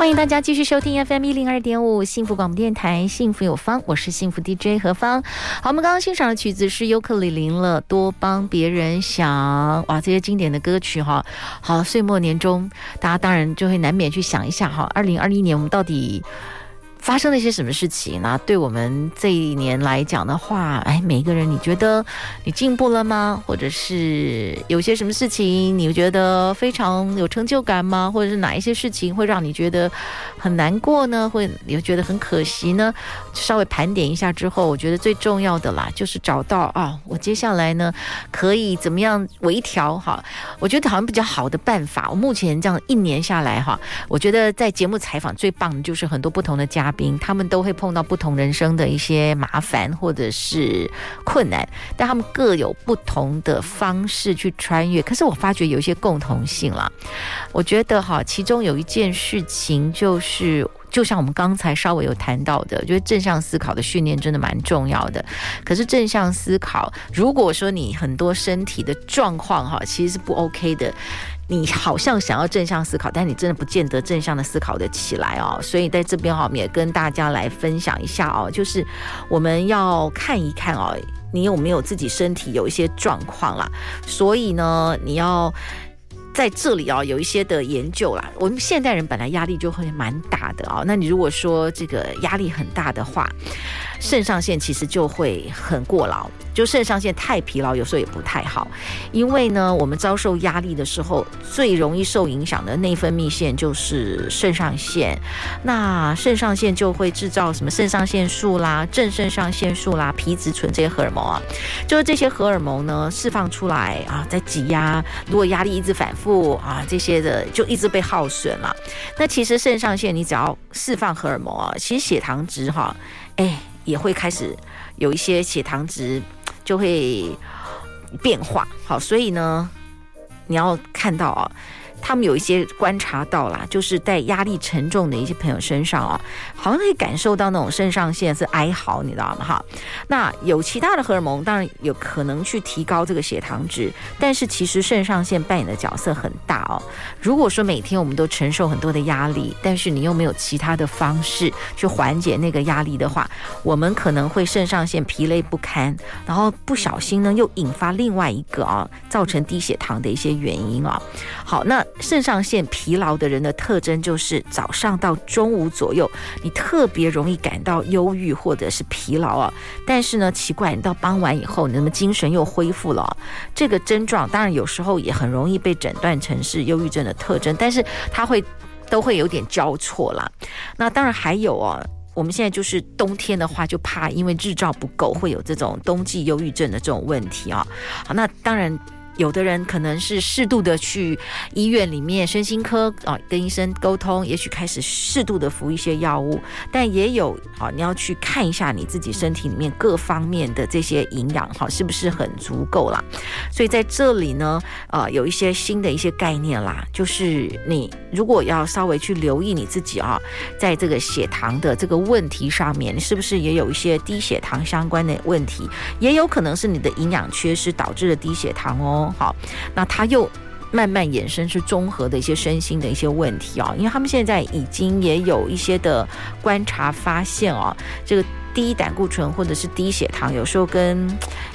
欢迎大家继续收听 FM 一零二点五幸福广播电台，幸福有方，我是幸福 DJ 何芳。好，我们刚刚欣赏的曲子是尤克里林了，多帮别人想。哇，这些经典的歌曲哈，好，岁末年终，大家当然就会难免去想一下哈，二零二一年我们到底。发生了一些什么事情呢？对我们这一年来讲的话，哎，每一个人，你觉得你进步了吗？或者是有些什么事情你觉得非常有成就感吗？或者是哪一些事情会让你觉得很难过呢？会有觉得很可惜呢？稍微盘点一下之后，我觉得最重要的啦，就是找到啊，我接下来呢可以怎么样微调哈？我觉得好像比较好的办法。我目前这样一年下来哈，我觉得在节目采访最棒的就是很多不同的家他们都会碰到不同人生的一些麻烦或者是困难，但他们各有不同的方式去穿越。可是我发觉有一些共同性了，我觉得哈，其中有一件事情就是，就像我们刚才稍微有谈到的，就是正向思考的训练真的蛮重要的。可是正向思考，如果说你很多身体的状况哈，其实是不 OK 的。你好像想要正向思考，但你真的不见得正向的思考得起来哦。所以在这边哈，我们也跟大家来分享一下哦，就是我们要看一看哦，你有没有自己身体有一些状况啦。所以呢，你要在这里啊，有一些的研究啦。我们现代人本来压力就会蛮大的啊，那你如果说这个压力很大的话，肾上腺其实就会很过劳。就肾上腺太疲劳，有时候也不太好，因为呢，我们遭受压力的时候，最容易受影响的内分泌腺就是肾上腺。那肾上腺就会制造什么肾上腺素啦、正肾上腺素啦、皮质醇这些荷尔蒙啊，就是这些荷尔蒙呢释放出来啊，在挤压，如果压力一直反复啊，这些的就一直被耗损了。那其实肾上腺你只要释放荷尔蒙啊，其实血糖值哈，哎，也会开始有一些血糖值。就会变化，好，所以呢，你要看到啊。他们有一些观察到啦，就是在压力沉重的一些朋友身上啊，好像可以感受到那种肾上腺是哀嚎，你知道吗？哈，那有其他的荷尔蒙，当然有可能去提高这个血糖值，但是其实肾上腺扮演的角色很大哦。如果说每天我们都承受很多的压力，但是你又没有其他的方式去缓解那个压力的话，我们可能会肾上腺疲累不堪，然后不小心呢又引发另外一个啊，造成低血糖的一些原因啊。好，那。肾上腺疲劳的人的特征就是早上到中午左右，你特别容易感到忧郁或者是疲劳啊。但是呢，奇怪，你到傍晚以后，你的精神又恢复了。这个症状当然有时候也很容易被诊断成是忧郁症的特征，但是它会都会有点交错啦。那当然还有哦，我们现在就是冬天的话，就怕因为日照不够，会有这种冬季忧郁症的这种问题啊。好，那当然。有的人可能是适度的去医院里面身心科啊，跟医生沟通，也许开始适度的服一些药物，但也有啊，你要去看一下你自己身体里面各方面的这些营养哈，是不是很足够啦？所以在这里呢，呃，有一些新的一些概念啦，就是你如果要稍微去留意你自己啊，在这个血糖的这个问题上面，你是不是也有一些低血糖相关的问题？也有可能是你的营养缺失导致的低血糖哦。好，那他又慢慢衍生是综合的一些身心的一些问题啊，因为他们现在已经也有一些的观察发现啊，这个低胆固醇或者是低血糖，有时候跟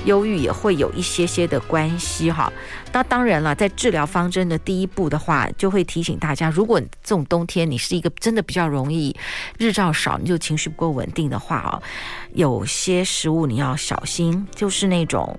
忧郁也会有一些些的关系哈。那当然了，在治疗方针的第一步的话，就会提醒大家，如果这种冬天你是一个真的比较容易日照少，你就情绪不够稳定的话啊，有些食物你要小心，就是那种。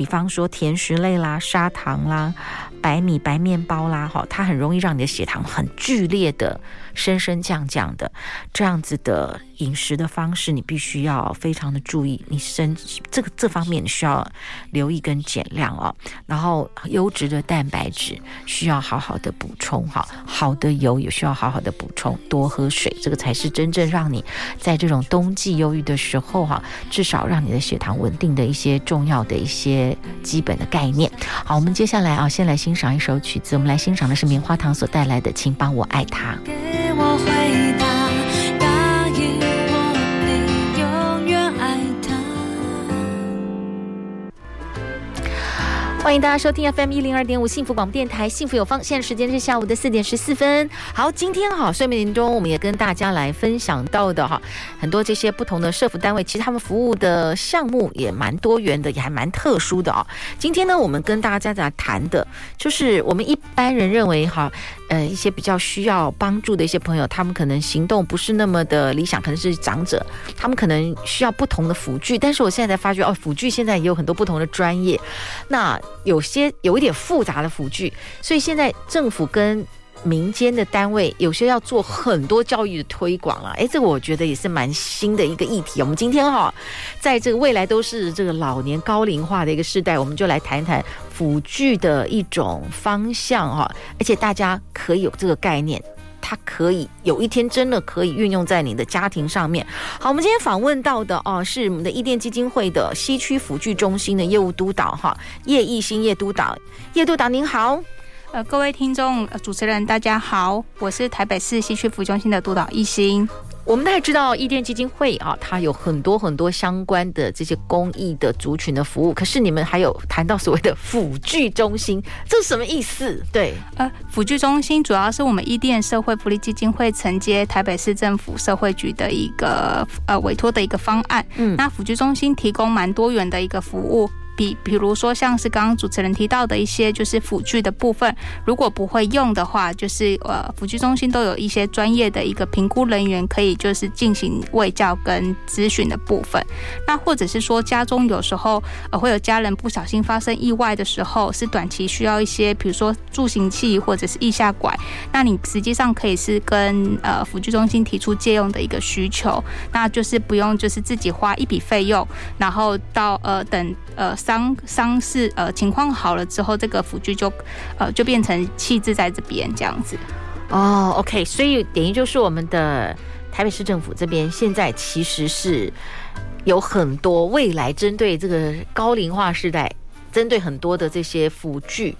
比方说甜食类啦、砂糖啦、白米、白面包啦，哈，它很容易让你的血糖很剧烈的升升降降的，这样子的饮食的方式，你必须要非常的注意，你身这个这方面你需要留意跟减量哦。然后优质的蛋白质需要好好的补充哈，好的油也需要好好的补充，多喝水，这个才是真正让你在这种冬季忧郁的时候哈，至少让你的血糖稳定的一些重要的一些基本的概念。好，我们接下来啊，先来欣欣赏一首曲子，我们来欣赏的是棉花糖所带来的《请帮我爱他》。欢迎大家收听 FM 一零二点五幸福广播电台，幸福有方。现在时间是下午的四点十四分。好，今天哈睡眠年中，我们也跟大家来分享到的哈，很多这些不同的社福单位，其实他们服务的项目也蛮多元的，也还蛮特殊的哦。今天呢，我们跟大家在谈的，就是我们一般人认为哈，呃，一些比较需要帮助的一些朋友，他们可能行动不是那么的理想，可能是长者，他们可能需要不同的辅具。但是我现在才发觉哦，辅具现在也有很多不同的专业，那。有些有一点复杂的辅具，所以现在政府跟民间的单位有些要做很多教育的推广啊。诶，这个我觉得也是蛮新的一个议题。我们今天哈，在这个未来都是这个老年高龄化的一个时代，我们就来谈一谈辅具的一种方向哈，而且大家可以有这个概念。它可以有一天真的可以运用在你的家庭上面。好，我们今天访问到的哦，是我们的伊甸基金会的西区辅具中心的业务督导哈，叶艺兴叶督导，叶督导您好。呃，各位听众、主持人大家好，我是台北市西区服务中心的督导一心。我们大家知道伊甸基金会啊，它有很多很多相关的这些公益的族群的服务。可是你们还有谈到所谓的辅具中心，这是什么意思？对，呃，辅具中心主要是我们伊甸社会福利基金会承接台北市政府社会局的一个呃委托的一个方案。嗯，那辅具中心提供蛮多元的一个服务。比比如说，像是刚刚主持人提到的一些就是辅具的部分，如果不会用的话，就是呃辅具中心都有一些专业的一个评估人员可以就是进行卫教跟咨询的部分。那或者是说家中有时候呃会有家人不小心发生意外的时候，是短期需要一些比如说助行器或者是腋下拐，那你实际上可以是跟呃辅具中心提出借用的一个需求，那就是不用就是自己花一笔费用，然后到呃等呃。当伤势呃情况好了之后，这个辅具就呃就变成弃置在这边这样子。哦，OK，所以等于就是我们的台北市政府这边现在其实是有很多未来针对这个高龄化时代，针对很多的这些辅具，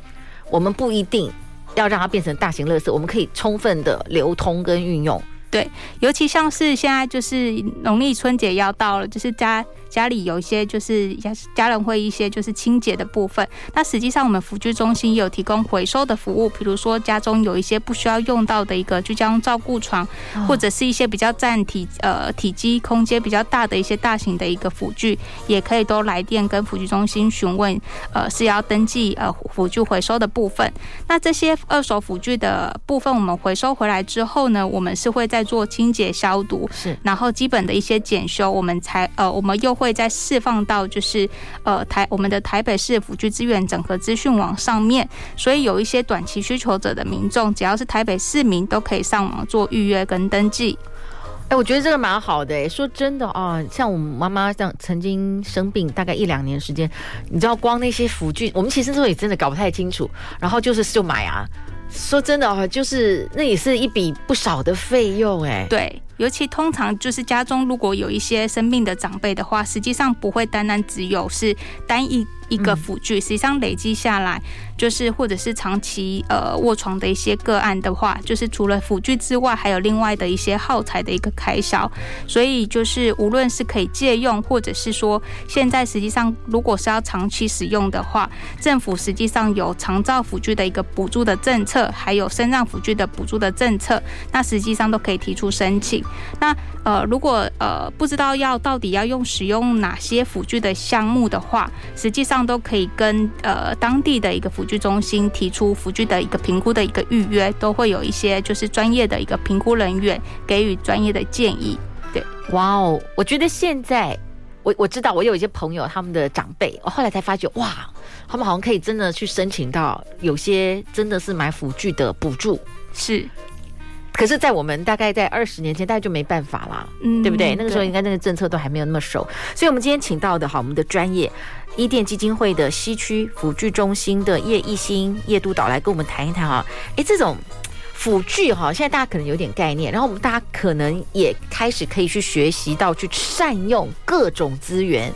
我们不一定要让它变成大型垃圾，我们可以充分的流通跟运用。对，尤其像是现在就是农历春节要到了，就是家。家里有一些就是家家人会一些就是清洁的部分，那实际上我们辅具中心也有提供回收的服务，比如说家中有一些不需要用到的一个居家用照顾床，或者是一些比较占体呃体积空间比较大的一些大型的一个辅具，也可以都来电跟辅具中心询问，呃是要登记呃辅具回收的部分。那这些二手辅具的部分，我们回收回来之后呢，我们是会再做清洁消毒，是，然后基本的一些检修，我们才呃我们又。会再释放到就是呃台我们的台北市辅具资源整合资讯网上面，所以有一些短期需求者的民众，只要是台北市民都可以上网做预约跟登记。哎，我觉得这个蛮好的哎，说真的啊，像我们妈妈这样曾经生病大概一两年时间，你知道光那些辅具，我们其实那时候也真的搞不太清楚，然后就是就买啊。说真的啊，就是那也是一笔不少的费用哎。对。尤其通常就是家中如果有一些生病的长辈的话，实际上不会单单只有是单一一个辅具，实际上累积下来。就是或者是长期呃卧床的一些个案的话，就是除了辅具之外，还有另外的一些耗材的一个开销。所以就是无论是可以借用，或者是说现在实际上如果是要长期使用的话，政府实际上有长照辅具的一个补助的政策，还有身障辅具的补助的政策，那实际上都可以提出申请。那呃如果呃不知道要到底要用使用哪些辅具的项目的话，实际上都可以跟呃当地的一个辅具中心提出辅具的一个评估的一个预约，都会有一些就是专业的一个评估人员给予专业的建议。对，哇哦，我觉得现在我我知道，我有一些朋友，他们的长辈，我后来才发觉，哇，他们好像可以真的去申请到有些真的是买辅具的补助，是。可是，在我们大概在二十年前，大家就没办法啦，嗯，对不对？那个时候应该那个政策都还没有那么熟，所以我们今天请到的哈，我们的专业伊甸基金会的西区辅具中心的叶一新叶督导来跟我们谈一谈哈，哎，这种。辅具哈，现在大家可能有点概念，然后我们大家可能也开始可以去学习到去善用各种资源，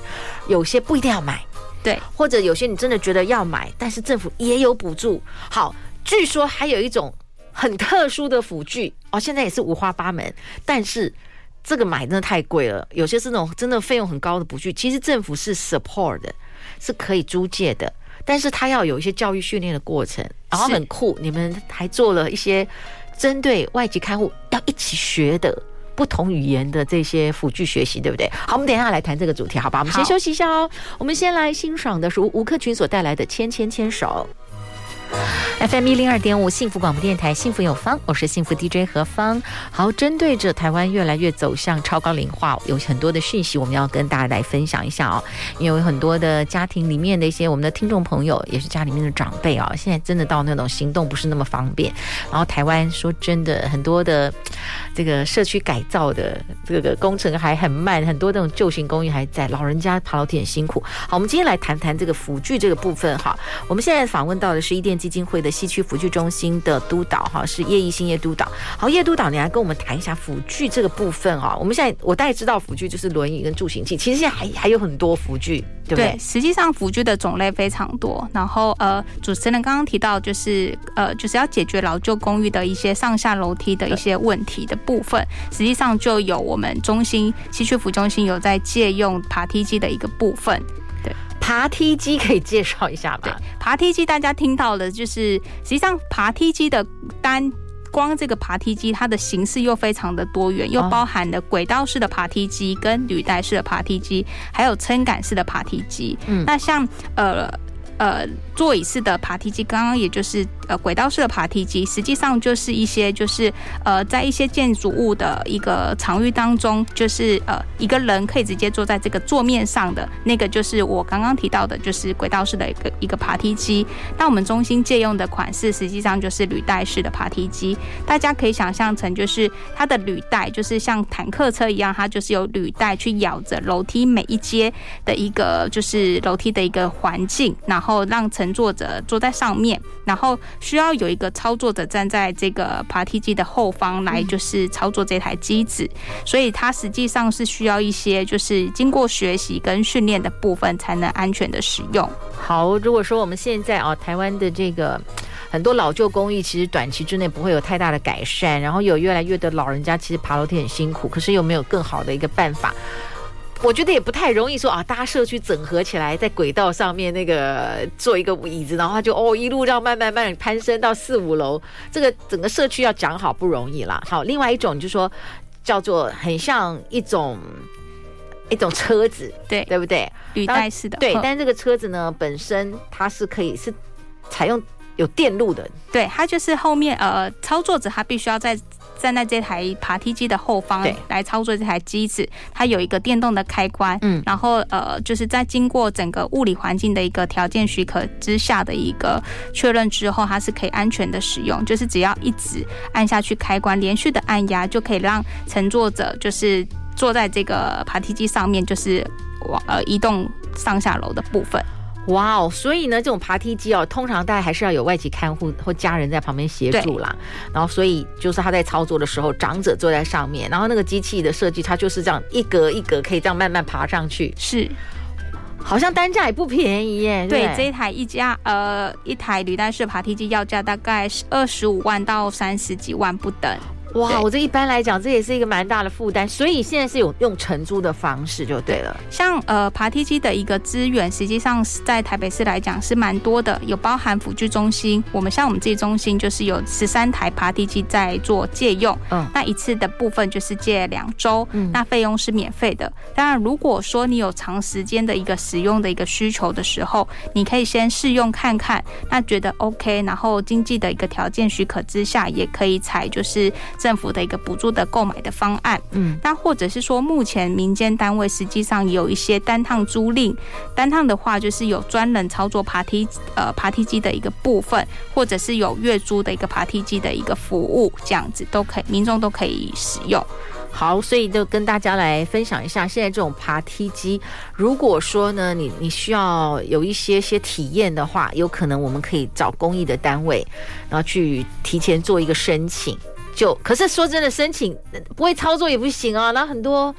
有些不一定要买，对，或者有些你真的觉得要买，但是政府也有补助。好，据说还有一种很特殊的辅具哦，现在也是五花八门，但是这个买真的太贵了，有些是那种真的费用很高的辅具，其实政府是 support 的，是可以租借的。但是他要有一些教育训练的过程，然后很酷。你们还做了一些针对外籍看护要一起学的不同语言的这些辅具学习，对不对？好，我们等一下来谈这个主题，好吧？我们先休息一下哦。我们先来欣赏的是吴克群所带来的《牵牵牵手》。FM 一零二点五幸福广播电台，幸福有方，我是幸福 DJ 何芳。好，针对着台湾越来越走向超高龄化，有很多的讯息，我们要跟大家来分享一下哦。因为有很多的家庭里面的一些我们的听众朋友，也是家里面的长辈啊，现在真的到那种行动不是那么方便。然后台湾说真的，很多的这个社区改造的这个工程还很慢，很多这种旧型公寓还在，老人家爬楼梯很辛苦。好，我们今天来谈谈这个辅具这个部分哈。我们现在访问到的是伊甸基金会的西区辅具中心的督导哈，是叶一新叶督导。好，叶督导，你来跟我们谈一下辅具这个部分啊。我们现在我大概知道辅具就是轮椅跟助行器，其实现在还还有很多辅具，对不对？对，实际上辅具的种类非常多。然后呃，主持人刚刚提到就是呃，就是要解决老旧公寓的一些上下楼梯的一些问题的部分，实际上就有我们中心西区辅中心有在借用爬梯机的一个部分。爬梯机可以介绍一下吧？对，爬梯机大家听到的就是，实际上爬梯机的单光这个爬梯机，它的形式又非常的多元，又包含了轨道式的爬梯机、跟履带式的爬梯机，还有撑杆式的爬梯机。嗯，那像呃呃座椅式的爬梯机，刚刚也就是。呃，轨道式的爬梯机实际上就是一些，就是呃，在一些建筑物的一个场域当中，就是呃，一个人可以直接坐在这个座面上的那个，就是我刚刚提到的，就是轨道式的一个一个爬梯机。那我们中心借用的款式，实际上就是履带式的爬梯机。大家可以想象成，就是它的履带，就是像坦克车一样，它就是有履带去咬着楼梯每一阶的一个，就是楼梯的一个环境，然后让乘坐者坐在上面，然后。需要有一个操作者站在这个爬梯机的后方来，就是操作这台机子，所以它实际上是需要一些就是经过学习跟训练的部分才能安全的使用。好，如果说我们现在啊，台湾的这个很多老旧公寓，其实短期之内不会有太大的改善，然后有越来越多老人家其实爬楼梯很辛苦，可是又没有更好的一个办法？我觉得也不太容易说啊，大家社区整合起来，在轨道上面那个做一个椅子，然后他就哦一路这样慢慢慢攀升到四五楼，这个整个社区要讲好不容易啦。好，另外一种就是说叫做很像一种 一种车子，对对不对？履带式的，对。但是这个车子呢，本身它是可以是采用有电路的，对，它就是后面呃操作者他必须要在。站在这台爬梯机的后方来操作这台机子，它有一个电动的开关，嗯，然后呃，就是在经过整个物理环境的一个条件许可之下的一个确认之后，它是可以安全的使用。就是只要一直按下去开关，连续的按压，就可以让乘坐者就是坐在这个爬梯机上面，就是往呃移动上下楼的部分。哇哦！所以呢，这种爬梯机哦，通常大家还是要有外籍看护或家人在旁边协助啦。然后，所以就是他在操作的时候，长者坐在上面，然后那个机器的设计，它就是这样一格一格，可以这样慢慢爬上去。是，好像单价也不便宜耶。对，对这一台一家呃一台履带式爬梯机要价大概是二十五万到三十几万不等。哇，我这一般来讲，这也是一个蛮大的负担，所以现在是有用承租的方式就对了。像呃爬梯机的一个资源，实际上是在台北市来讲是蛮多的，有包含辅具中心。我们像我们这中心就是有十三台爬梯机在做借用，嗯，那一次的部分就是借两周，嗯，那费用是免费的。当然，如果说你有长时间的一个使用的一个需求的时候，你可以先试用看看，那觉得 OK，然后经济的一个条件许可之下，也可以采就是。政府的一个补助的购买的方案。嗯，那或者是说，目前民间单位实际上也有一些单趟租赁，单趟的话就是有专人操作爬梯呃爬梯机的一个部分，或者是有月租的一个爬梯机的一个服务，这样子都可以，民众都可以使用。好，所以就跟大家来分享一下，现在这种爬梯机，如果说呢，你你需要有一些些体验的话，有可能我们可以找公益的单位，然后去提前做一个申请。就可是说真的，申请不会操作也不行啊，那很多。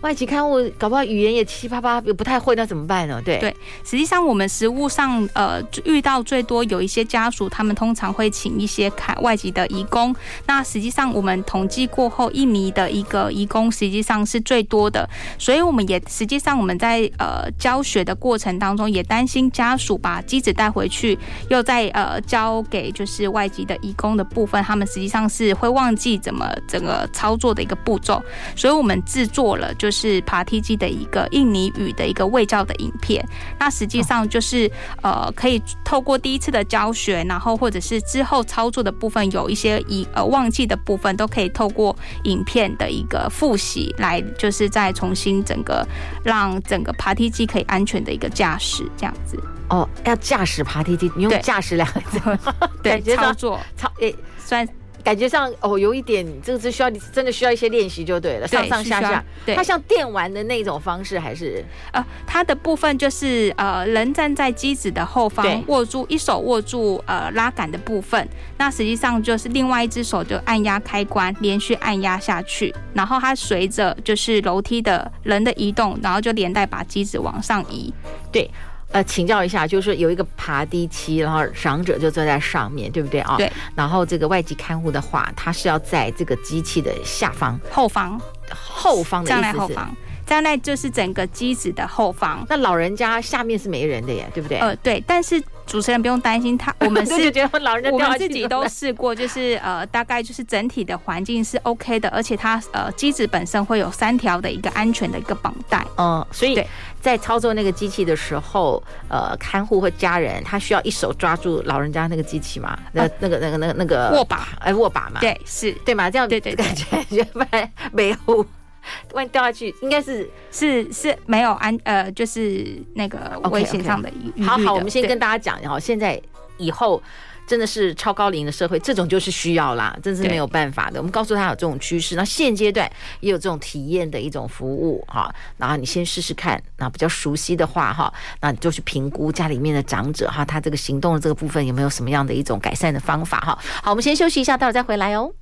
外籍刊物搞不好语言也七七八八也不太会，那怎么办呢？对对，实际上我们实务上呃遇到最多有一些家属，他们通常会请一些看外籍的移工。那实际上我们统计过后，印尼的一个移工实际上是最多的，所以我们也实际上我们在呃教学的过程当中，也担心家属把机子带回去，又在呃交给就是外籍的移工的部分，他们实际上是会忘记怎么整个操作的一个步骤，所以我们制作了就。就是爬梯机的一个印尼语的一个卫教的影片，那实际上就是呃，可以透过第一次的教学，然后或者是之后操作的部分，有一些遗呃忘记的部分，都可以透过影片的一个复习来，就是再重新整个让整个爬梯机可以安全的一个驾驶这样子。哦，要驾驶爬梯机，你用驾驶两个字，对，操作操诶、欸、算。感觉上哦，有一点，这个是需要你真的需要一些练习就对了，上上下下。对，它像电玩的那种方式还是？呃，它的部分就是呃，人站在机子的后方，握住一手握住呃拉杆的部分，那实际上就是另外一只手就按压开关，连续按压下去，然后它随着就是楼梯的人的移动，然后就连带把机子往上移。对。呃，请教一下，就是有一个爬梯机，然后长者就坐在上面，对不对啊？对。然后这个外籍看护的话，他是要在这个机器的下方、后方、后方的意思是？后方。站在就是整个机子的后方。那老人家下面是没人的耶，对不对？呃，对。但是主持人不用担心，他 我们是觉得老人家我们自己都试过，就是呃，大概就是整体的环境是 OK 的，而且它呃机子本身会有三条的一个安全的一个绑带。嗯，所以。在操作那个机器的时候，呃，看护或家人他需要一手抓住老人家那个机器嘛？那、啊、那个那个那个那个握把，哎，握把嘛？对，是对嘛？这样对对感觉 没有，万一掉下去，应该是是是没有安呃，就是那个危险上的。Okay, okay. 好好，我们先跟大家讲，然后现在以后。真的是超高龄的社会，这种就是需要啦，真是没有办法的。我们告诉他有这种趋势，那现阶段也有这种体验的一种服务哈，然后你先试试看，那比较熟悉的话哈，那你就去评估家里面的长者哈，他这个行动的这个部分有没有什么样的一种改善的方法哈。好，我们先休息一下，待会儿再回来哦。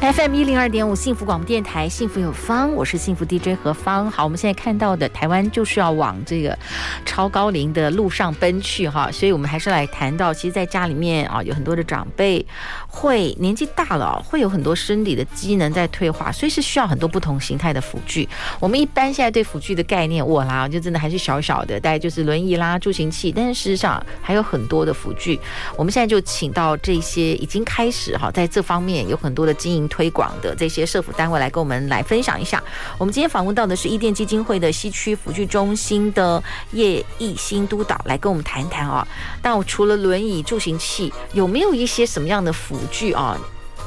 FM 一零二点五幸福广播电台，幸福有方，我是幸福 DJ 何芳。好，我们现在看到的台湾就是要往这个超高龄的路上奔去哈，所以我们还是来谈到，其实，在家里面啊，有很多的长辈会年纪大了，会有很多生理的机能在退化，所以是需要很多不同形态的辅具。我们一般现在对辅具的概念，我啦就真的还是小小的，大概就是轮椅啦、助行器，但是事实上还有很多的辅具。我们现在就请到这些已经开始哈，在这方面有很多的经营。推广的这些社福单位来跟我们来分享一下。我们今天访问到的是伊甸基金会的西区辅具中心的叶艺新督导，来跟我们谈谈啊。但我除了轮椅助行器，有没有一些什么样的辅具啊？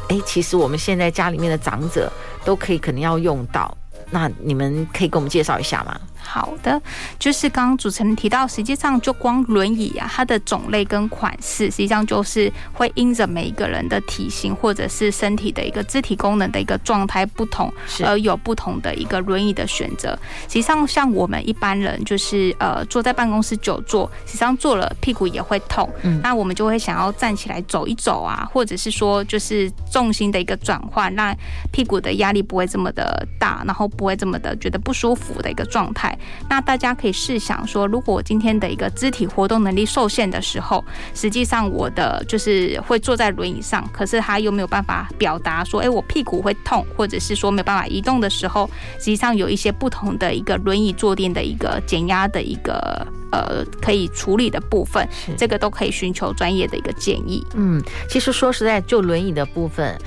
哎，其实我们现在家里面的长者都可以可能要用到。那你们可以给我们介绍一下吗？好的，就是刚刚主持人提到，实际上就光轮椅啊，它的种类跟款式，实际上就是会因着每一个人的体型或者是身体的一个肢体功能的一个状态不同，而有不同的一个轮椅的选择。实际上，像我们一般人，就是呃坐在办公室久坐，实际上坐了屁股也会痛，嗯，那我们就会想要站起来走一走啊，或者是说就是重心的一个转换，让屁股的压力不会这么的大，然后不会这么的觉得不舒服的一个状态。那大家可以试想说，如果我今天的一个肢体活动能力受限的时候，实际上我的就是会坐在轮椅上，可是他又没有办法表达说，哎，我屁股会痛，或者是说没有办法移动的时候，实际上有一些不同的一个轮椅坐垫的一个减压的一个呃可以处理的部分，这个都可以寻求专业的一个建议。嗯，其实说实在，就轮椅的部分。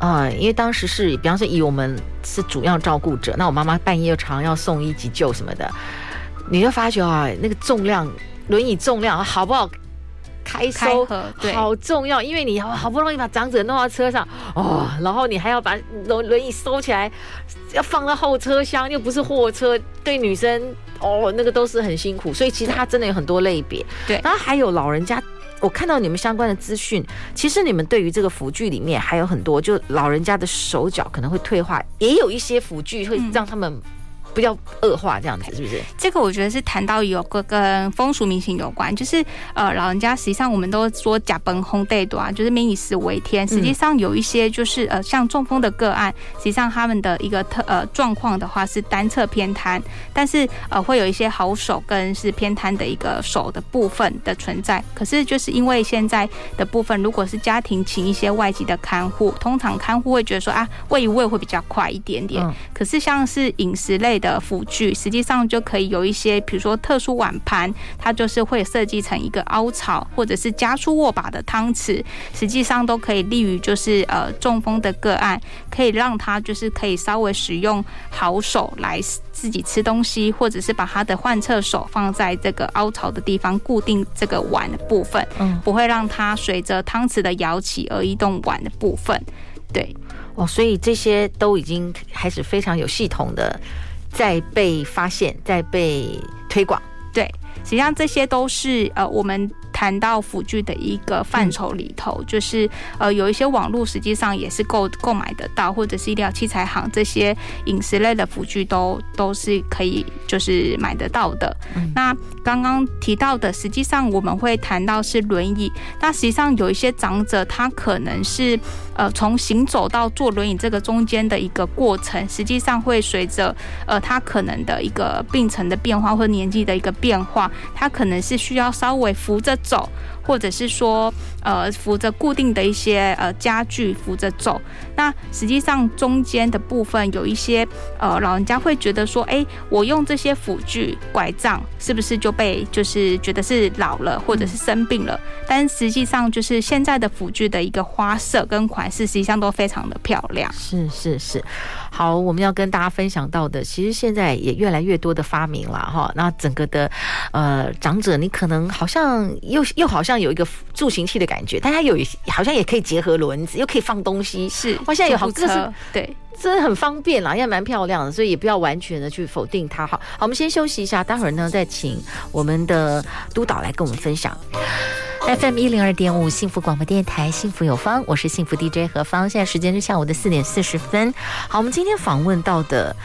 啊、呃，因为当时是，比方说以我们是主要照顾者，那我妈妈半夜又常要送医急救什么的，你就发觉啊，那个重量，轮椅重量好不好开开收，对，好重要，因为你好不容易把长者弄到车上，哦，然后你还要把轮轮椅收起来，要放到后车厢，又不是货车，对女生哦，那个都是很辛苦，所以其实它真的有很多类别，对，然后还有老人家。我看到你们相关的资讯，其实你们对于这个辅具里面还有很多，就老人家的手脚可能会退化，也有一些辅具会让他们。不要恶化这样子，是不是？这个我觉得是谈到有个跟风俗民情有关，就是呃，老人家实际上我们都说假崩轰带多啊，就是民以食为天。实际上有一些就是呃，像中风的个案，实际上他们的一个特呃状况的话是单侧偏瘫，但是呃会有一些好手跟是偏瘫的一个手的部分的存在。可是就是因为现在的部分，如果是家庭请一些外籍的看护，通常看护会觉得说啊，喂一喂会比较快一点点。可是像是饮食类的辅具实际上就可以有一些，比如说特殊碗盘，它就是会设计成一个凹槽，或者是加粗握把的汤匙，实际上都可以利于就是呃中风的个案，可以让他就是可以稍微使用好手来自己吃东西，或者是把他的患侧手放在这个凹槽的地方固定这个碗的部分，嗯，不会让它随着汤匙的摇起而移动碗的部分，对，哦，所以这些都已经开始非常有系统的。在被发现，在被推广，对，实际上这些都是呃我们。谈到辅具的一个范畴里头，嗯、就是呃有一些网络实际上也是购购买得到，或者是医疗器材行这些饮食类的辅具都都是可以就是买得到的。嗯、那刚刚提到的，实际上我们会谈到是轮椅，那实际上有一些长者他可能是呃从行走到坐轮椅这个中间的一个过程，实际上会随着呃他可能的一个病程的变化或年纪的一个变化，他可能是需要稍微扶着。走，或者是说，呃，扶着固定的一些呃家具扶着走。那实际上中间的部分有一些呃老人家会觉得说，哎，我用这些辅具拐杖，是不是就被就是觉得是老了或者是生病了？但实际上就是现在的辅具的一个花色跟款式，实际上都非常的漂亮。是是是。好，我们要跟大家分享到的，其实现在也越来越多的发明了哈。那整个的呃长者，你可能好像又又好像有一个助行器的感觉，但它有好像也可以结合轮子，又可以放东西。是，哇，现在有好多是，对，真的很方便啦，也蛮漂亮的，所以也不要完全的去否定它。好，好，我们先休息一下，待会儿呢再请我们的督导来跟我们分享。FM 一零二点五幸福广播电台，幸福有方，我是幸福 DJ 何芳。现在时间是下午的四点四十分。好，我们今天访问到的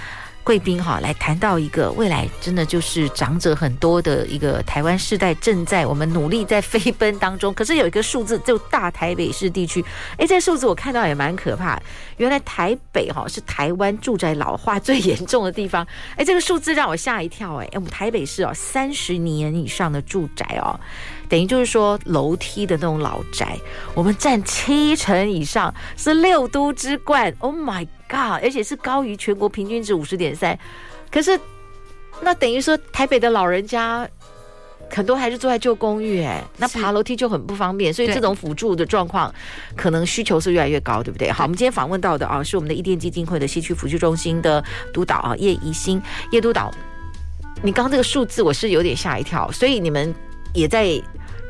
贵宾哈，来谈到一个未来真的就是长者很多的一个台湾世代正在我们努力在飞奔当中。可是有一个数字，就大台北市地区，哎，这数字我看到也蛮可怕。原来台北哈是台湾住宅老化最严重的地方。哎，这个数字让我吓一跳。哎，我们台北市哦，三十年以上的住宅哦。等于就是说，楼梯的那种老宅，我们占七成以上，是六都之冠。Oh my god！而且是高于全国平均值五十点三。可是，那等于说，台北的老人家很多还是住在旧公寓，哎，那爬楼梯就很不方便。所以，这种辅助的状况，可能需求是越来越高，对不对？好，我们今天访问到的啊，是我们的伊甸基金会的西区辅助中心的督导啊，叶怡兴叶督导。你刚刚这个数字，我是有点吓一跳，所以你们也在。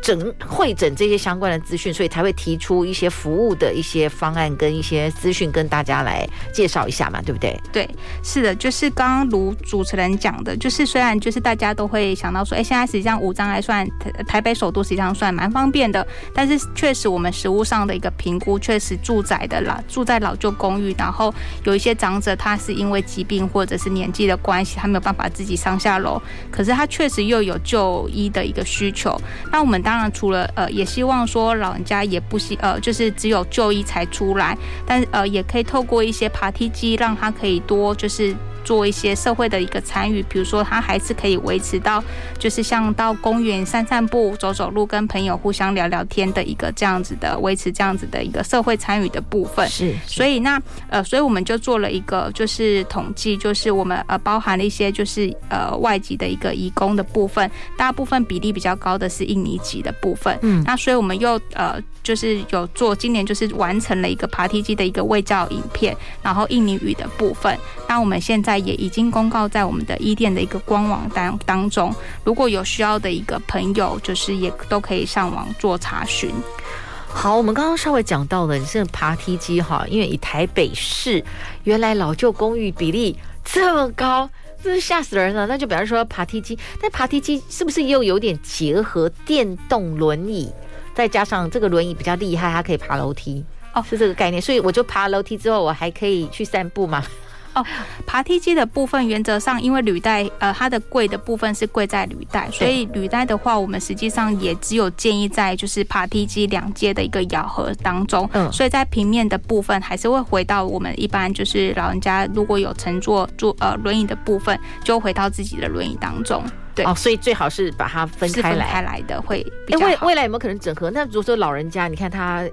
整会诊这些相关的资讯，所以才会提出一些服务的一些方案跟一些资讯，跟大家来介绍一下嘛，对不对？对，是的，就是刚刚如主持人讲的，就是虽然就是大家都会想到说，哎，现在实际上无障碍算台台北首都实际上算蛮方便的，但是确实我们实务上的一个评估，确实住宅的老住在老旧公寓，然后有一些长者他是因为疾病或者是年纪的关系，他没有办法自己上下楼，可是他确实又有就医的一个需求，那我们当当然，除了呃，也希望说老人家也不希呃，就是只有就医才出来，但呃，也可以透过一些爬梯机，让他可以多就是。做一些社会的一个参与，比如说他还是可以维持到，就是像到公园散散步、走走路，跟朋友互相聊聊天的一个这样子的维持这样子的一个社会参与的部分。是，是，所以那呃，所以我们就做了一个就是统计，就是我们呃包含了一些就是呃外籍的一个移工的部分，大部分比例比较高的是印尼籍的部分。嗯，那所以我们又呃就是有做今年就是完成了一个爬梯机的一个卫教影片，然后印尼语的部分。那我们现在。也已经公告在我们的伊甸的一个官网当当中，如果有需要的一个朋友，就是也都可以上网做查询。好，我们刚刚稍微讲到了，你是爬梯机哈，因为以台北市原来老旧公寓比例这么高，真是吓死人了。那就比方说爬梯机，但爬梯机是不是又有点结合电动轮椅，再加上这个轮椅比较厉害，它可以爬楼梯哦，是这个概念。所以我就爬楼梯之后，我还可以去散步吗？哦，爬梯机的部分原则上，因为履带呃，它的贵的部分是贵在履带，所以履带的话，我们实际上也只有建议在就是爬梯机两阶的一个咬合当中。嗯，所以在平面的部分还是会回到我们一般就是老人家如果有乘坐坐呃轮椅的部分，就回到自己的轮椅当中。对哦，所以最好是把它分开来，分开来的会比较好。未未来有没有可能整合？那如果说老人家，你看他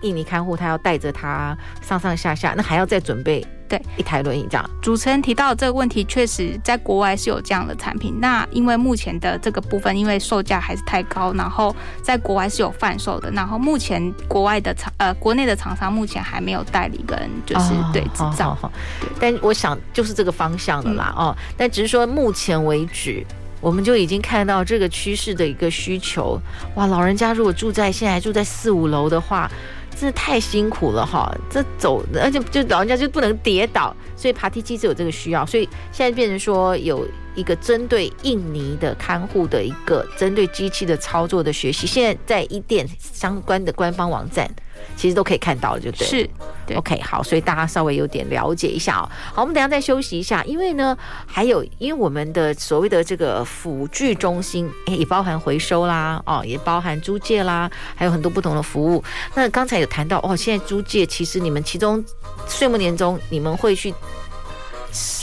印尼看护，他要带着他上上下下，那还要再准备。对，一台轮椅这样。主持人提到这个问题，确实在国外是有这样的产品。那因为目前的这个部分，因为售价还是太高，然后在国外是有贩售的。然后目前国外的厂呃，国内的厂商目前还没有代理跟就是、哦、对制造。但我想就是这个方向的啦、嗯、哦。但只是说目前为止，我们就已经看到这个趋势的一个需求。哇，老人家如果住在现在住在四五楼的话。真的太辛苦了哈，这走，而且就老人家就不能跌倒，所以爬梯机是有这个需要，所以现在变成说有一个针对印尼的看护的一个针对机器的操作的学习，现在在一店相关的官方网站。其实都可以看到，就对。是，OK，好，所以大家稍微有点了解一下哦。好，我们等下再休息一下，因为呢，还有因为我们的所谓的这个辅具中心，也包含回收啦，哦，也包含租借啦，还有很多不同的服务。那刚才有谈到哦，现在租借其实你们其中岁末年终你们会去。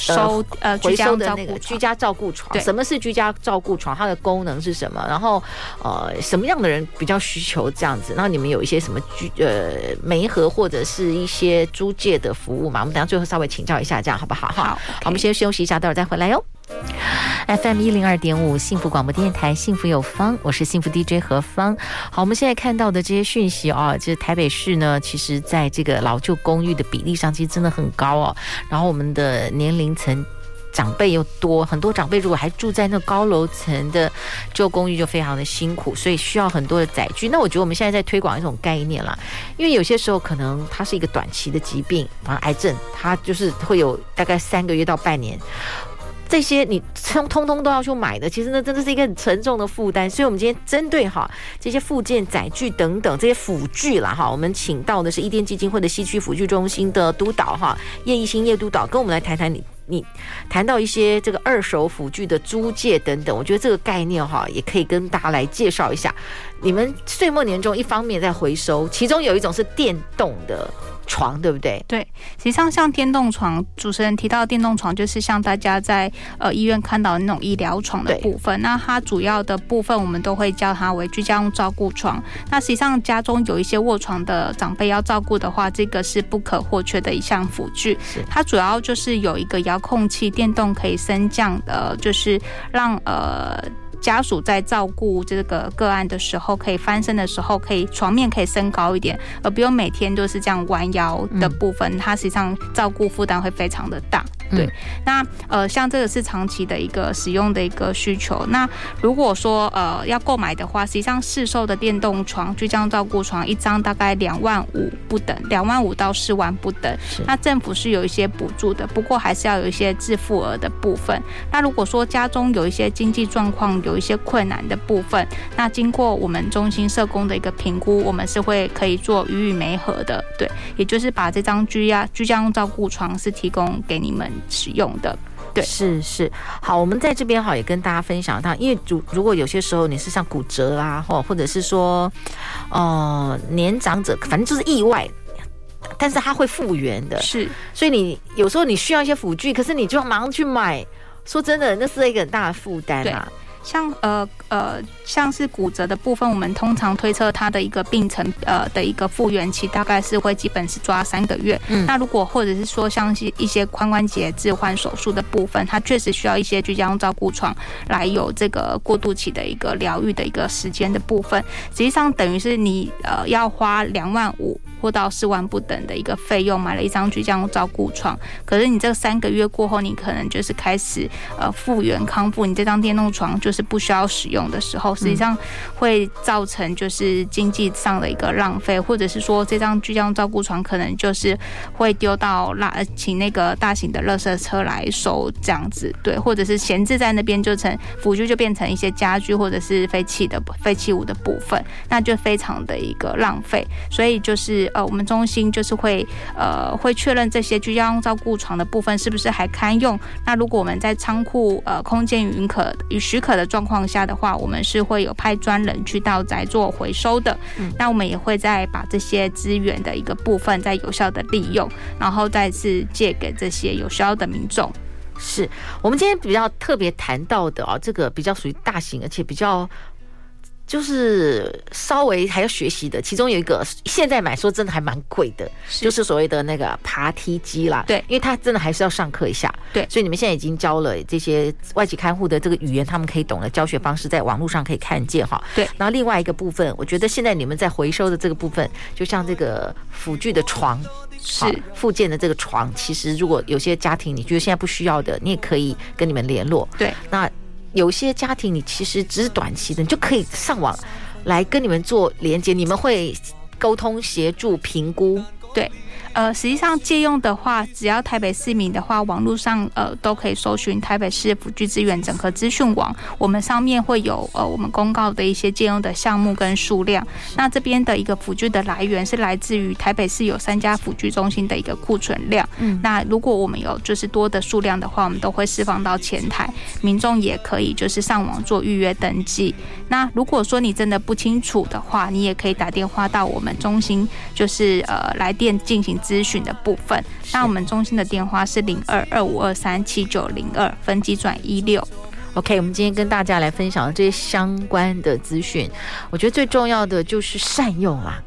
收呃回收的那个居家照顾床，什么是居家照顾床？它的功能是什么？然后呃什么样的人比较需求这样子？然后你们有一些什么居呃媒合或者是一些租借的服务嘛？我们等下最后稍微请教一下，这样好不好？好.我们先休息一下，待会儿再回来哟。FM 一零二点五幸福广播电台，幸福有方，我是幸福 DJ 何芳。好，我们现在看到的这些讯息啊，就是台北市呢，其实在这个老旧公寓的比例上，其实真的很高哦。然后我们的年龄层长辈又多，很多长辈如果还住在那高楼层的旧公寓，就非常的辛苦，所以需要很多的载具。那我觉得我们现在在推广一种概念啦，因为有些时候可能它是一个短期的疾病啊，癌症，它就是会有大概三个月到半年。这些你通通通都要去买的，其实那真的是一个很沉重的负担。所以，我们今天针对哈这些附件、载具等等这些辅具啦哈，我们请到的是伊甸基金会的西区辅具中心的督导哈叶一新叶督导，跟我们来谈谈你你谈到一些这个二手辅具的租借等等，我觉得这个概念哈也可以跟大家来介绍一下。你们岁末年终一方面在回收，其中有一种是电动的。床对不对？对，实际上像电动床，主持人提到电动床，就是像大家在呃医院看到的那种医疗床的部分。那它主要的部分，我们都会叫它为居家用照顾床。那实际上家中有一些卧床的长辈要照顾的话，这个是不可或缺的一项辅具。它主要就是有一个遥控器，电动可以升降的，就是让呃。家属在照顾这个个案的时候，可以翻身的时候，可以床面可以升高一点，而不用每天都是这样弯腰的部分，它实际上照顾负担会非常的大。对，那呃，像这个是长期的一个使用的一个需求。那如果说呃要购买的话，实际上市售的电动床、居家照顾床一张大概两万五不等，两万五到四万不等。那政府是有一些补助的，不过还是要有一些自付额的部分。那如果说家中有一些经济状况有一些困难的部分，那经过我们中心社工的一个评估，我们是会可以做予以媒合的。对，也就是把这张居家居家用照顾床是提供给你们。使用的，对，是是好，我们在这边哈也跟大家分享到，因为如如果有些时候你是像骨折啊，或或者是说，呃，年长者，反正就是意外，但是他会复原的，是，所以你有时候你需要一些辅具，可是你就要马上去买，说真的，那是一个很大的负担啊。像呃呃，像是骨折的部分，我们通常推测它的一个病程呃的一个复原期大概是会基本是抓三个月。嗯，那如果或者是说像是一些髋关节置换手术的部分，它确实需要一些居家用照顾床来有这个过渡期的一个疗愈的一个时间的部分。实际上等于是你呃要花两万五。破到四万不等的一个费用买了一张居家照顾床，可是你这三个月过后，你可能就是开始呃复原康复，你这张电动床就是不需要使用的时候，实际上会造成就是经济上的一个浪费，或者是说这张居家照顾床可能就是会丢到垃，请那个大型的垃圾车来收这样子，对，或者是闲置在那边就成辅具就变成一些家具或者是废弃的废弃物的部分，那就非常的一个浪费，所以就是呃我们中心就是会呃会确认这些居家照顾床的部分是不是还堪用，那如果我们在仓库呃空间允可与许可的状况下的话，我们是会有派专人去到宅做回收的，嗯，那我们也会再把这些资源的一个部分再有效的利用，然后再次借给这些有需要的民众。是我们今天比较特别谈到的啊，这个比较属于大型，而且比较。就是稍微还要学习的，其中有一个现在买说真的还蛮贵的，就是所谓的那个爬梯机啦。对，因为他真的还是要上课一下。对，所以你们现在已经教了这些外籍看护的这个语言，他们可以懂的教学方式，在网络上可以看见哈。对，然后另外一个部分，我觉得现在你们在回收的这个部分，就像这个辅具的床，是附件的这个床，其实如果有些家庭你觉得现在不需要的，你也可以跟你们联络。对，那。有些家庭，你其实只是短期的，你就可以上网来跟你们做连接，你们会沟通、协助、评估，对。呃，实际上借用的话，只要台北市民的话，网络上呃都可以搜寻台北市辅具资源整合资讯网，我们上面会有呃我们公告的一些借用的项目跟数量。那这边的一个辅具的来源是来自于台北市有三家辅具中心的一个库存量。嗯，那如果我们有就是多的数量的话，我们都会释放到前台，民众也可以就是上网做预约登记。那如果说你真的不清楚的话，你也可以打电话到我们中心，就是呃来电进行。咨询的部分，那我们中心的电话是零二二五二三七九零二，分机转一六。OK，我们今天跟大家来分享这些相关的资讯，我觉得最重要的就是善用啦。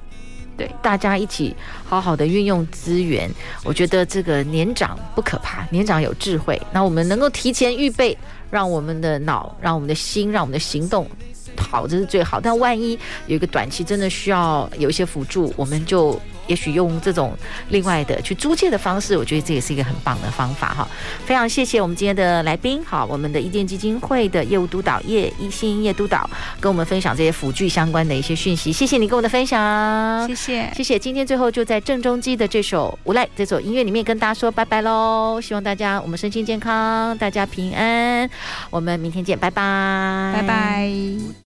对，大家一起好好的运用资源。我觉得这个年长不可怕，年长有智慧。那我们能够提前预备，让我们的脑、让我们的心、让我们的行动好，这是最好。但万一有一个短期真的需要有一些辅助，我们就。也许用这种另外的去租借的方式，我觉得这也是一个很棒的方法哈。非常谢谢我们今天的来宾，好，我们的伊甸基金会的业务督导叶一新叶督导跟我们分享这些辅具相关的一些讯息。谢谢你跟我的分享，谢谢谢谢。今天最后就在郑中基的这首无赖这首音乐里面跟大家说拜拜喽。希望大家我们身心健康，大家平安。我们明天见，拜拜，拜拜。